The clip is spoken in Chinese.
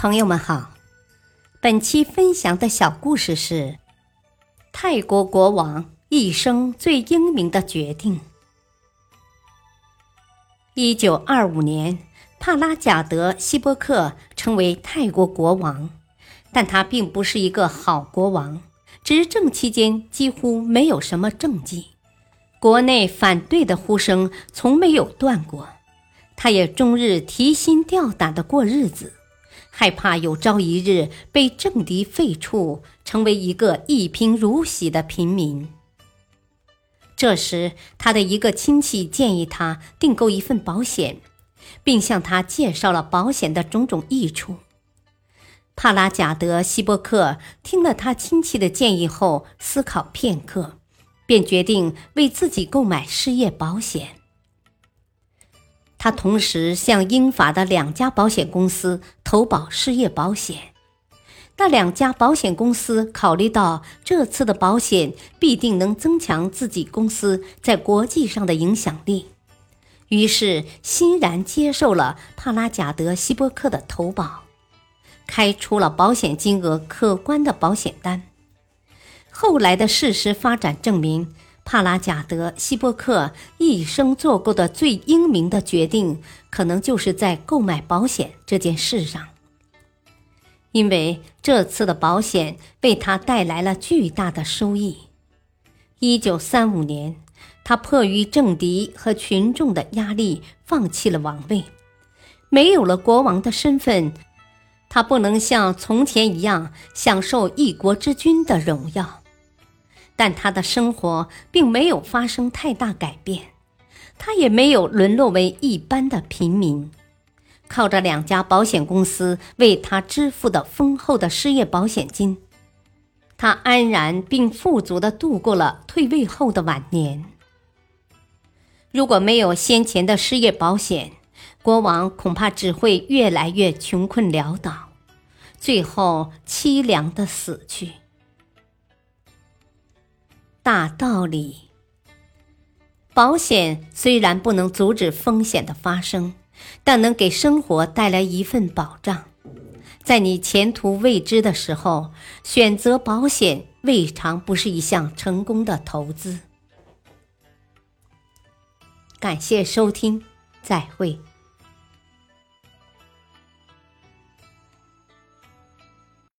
朋友们好，本期分享的小故事是泰国国王一生最英明的决定。一九二五年，帕拉贾德希波克成为泰国国王，但他并不是一个好国王，执政期间几乎没有什么政绩，国内反对的呼声从没有断过，他也终日提心吊胆的过日子。害怕有朝一日被政敌废黜，成为一个一贫如洗的平民。这时，他的一个亲戚建议他订购一份保险，并向他介绍了保险的种种益处。帕拉贾德希波克听了他亲戚的建议后，思考片刻，便决定为自己购买失业保险。他同时向英法的两家保险公司投保失业保险，那两家保险公司考虑到这次的保险必定能增强自己公司在国际上的影响力，于是欣然接受了帕拉贾德希波克的投保，开出了保险金额可观的保险单。后来的事实发展证明。帕拉贾德希波克一生做过的最英明的决定，可能就是在购买保险这件事上。因为这次的保险为他带来了巨大的收益。一九三五年，他迫于政敌和群众的压力，放弃了王位，没有了国王的身份，他不能像从前一样享受一国之君的荣耀。但他的生活并没有发生太大改变，他也没有沦落为一般的平民。靠着两家保险公司为他支付的丰厚的失业保险金，他安然并富足地度过了退位后的晚年。如果没有先前的失业保险，国王恐怕只会越来越穷困潦倒，最后凄凉地死去。大道理。保险虽然不能阻止风险的发生，但能给生活带来一份保障。在你前途未知的时候，选择保险未尝不是一项成功的投资。感谢收听，再会。